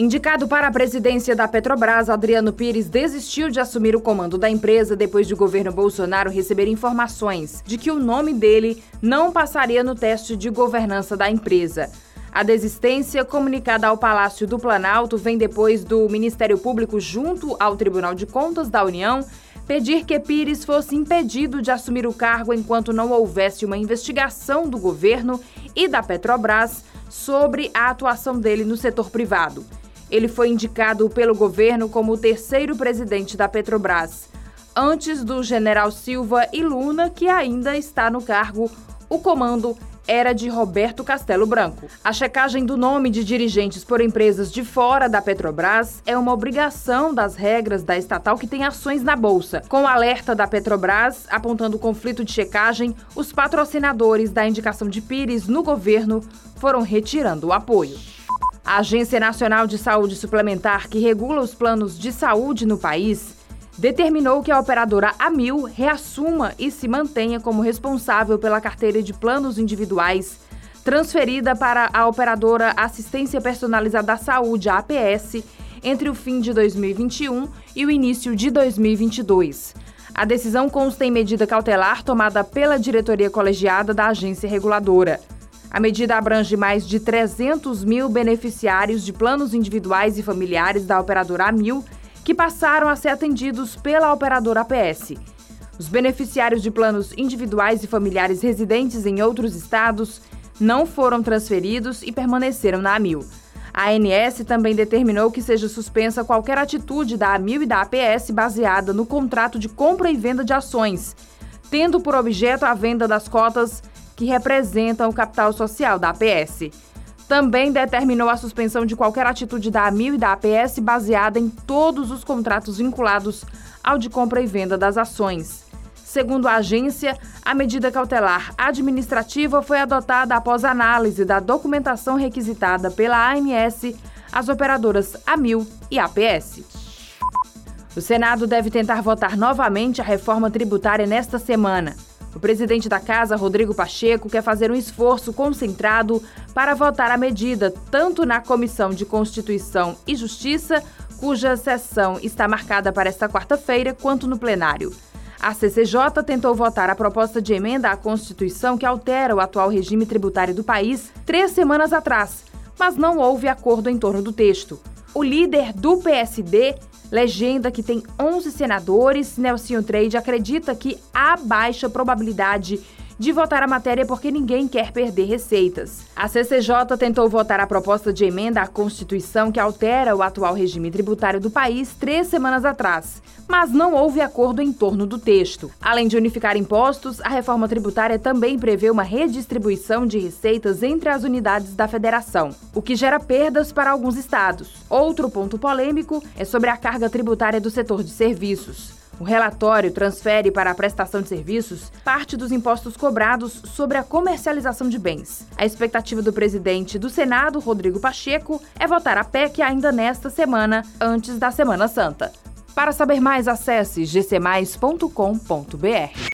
Indicado para a presidência da Petrobras, Adriano Pires desistiu de assumir o comando da empresa depois de o governo Bolsonaro receber informações de que o nome dele não passaria no teste de governança da empresa. A desistência, comunicada ao Palácio do Planalto, vem depois do Ministério Público, junto ao Tribunal de Contas da União, pedir que Pires fosse impedido de assumir o cargo enquanto não houvesse uma investigação do governo e da Petrobras sobre a atuação dele no setor privado. Ele foi indicado pelo governo como o terceiro presidente da Petrobras, antes do general Silva e Luna, que ainda está no cargo. O comando era de Roberto Castelo Branco. A checagem do nome de dirigentes por empresas de fora da Petrobras é uma obrigação das regras da estatal que tem ações na bolsa. Com o alerta da Petrobras apontando conflito de checagem, os patrocinadores da indicação de Pires no governo foram retirando o apoio. A Agência Nacional de Saúde Suplementar, que regula os planos de saúde no país, determinou que a operadora Amil reassuma e se mantenha como responsável pela carteira de planos individuais transferida para a operadora Assistência Personalizada da Saúde, a APS, entre o fim de 2021 e o início de 2022. A decisão consta em medida cautelar tomada pela diretoria colegiada da agência reguladora. A medida abrange mais de 300 mil beneficiários de planos individuais e familiares da operadora Amil que passaram a ser atendidos pela operadora APS. Os beneficiários de planos individuais e familiares residentes em outros estados não foram transferidos e permaneceram na Amil. A ANS também determinou que seja suspensa qualquer atitude da Amil e da APS baseada no contrato de compra e venda de ações, tendo por objeto a venda das cotas que representam o capital social da APS. Também determinou a suspensão de qualquer atitude da AMIL e da APS baseada em todos os contratos vinculados ao de compra e venda das ações. Segundo a agência, a medida cautelar administrativa foi adotada após análise da documentação requisitada pela ANS às operadoras AMIL e APS. O Senado deve tentar votar novamente a reforma tributária nesta semana. O presidente da casa, Rodrigo Pacheco, quer fazer um esforço concentrado para votar a medida, tanto na Comissão de Constituição e Justiça, cuja sessão está marcada para esta quarta-feira, quanto no plenário. A CCJ tentou votar a proposta de emenda à Constituição que altera o atual regime tributário do país três semanas atrás, mas não houve acordo em torno do texto. O líder do PSD Legenda, que tem 11 senadores, Nelson Trade acredita que há baixa probabilidade de votar a matéria porque ninguém quer perder receitas. A CCJ tentou votar a proposta de emenda à Constituição que altera o atual regime tributário do país três semanas atrás, mas não houve acordo em torno do texto. Além de unificar impostos, a reforma tributária também prevê uma redistribuição de receitas entre as unidades da federação, o que gera perdas para alguns estados. Outro ponto polêmico é sobre a carga tributária do setor de serviços. O relatório transfere para a prestação de serviços parte dos impostos cobrados sobre a comercialização de bens. A expectativa do presidente do Senado, Rodrigo Pacheco, é votar a PEC ainda nesta semana, antes da Semana Santa. Para saber mais, acesse gcmais.com.br.